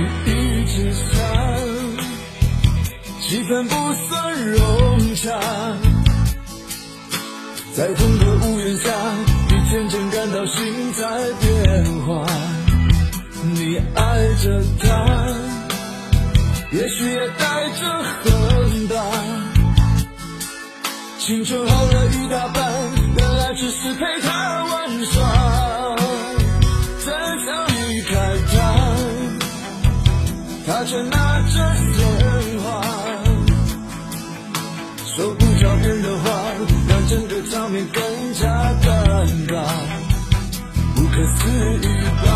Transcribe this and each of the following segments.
雨一直下气氛不算融洽在同个屋檐下你渐渐感到心在变化。你爱着他也许也带着恨吧。青春耗了一大半整个场面更加尴尬不可思议吧？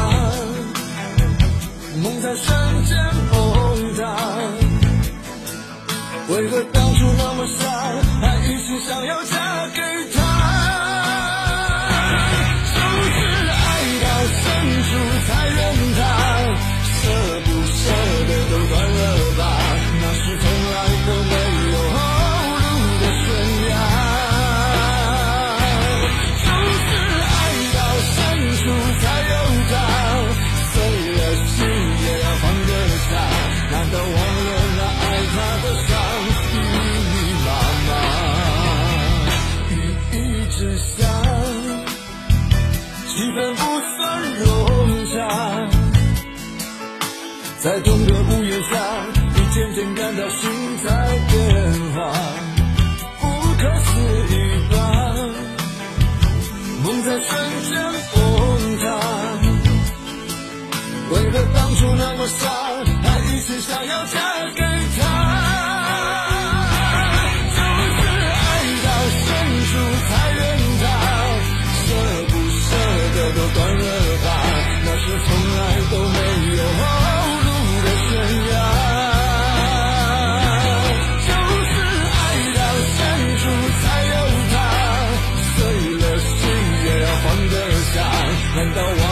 梦在瞬间崩塌为何当初那么傻还一心想要嫁给在变化不可思议吧？梦在瞬间崩塌。为了当初那么傻还一心想要嫁给他？and the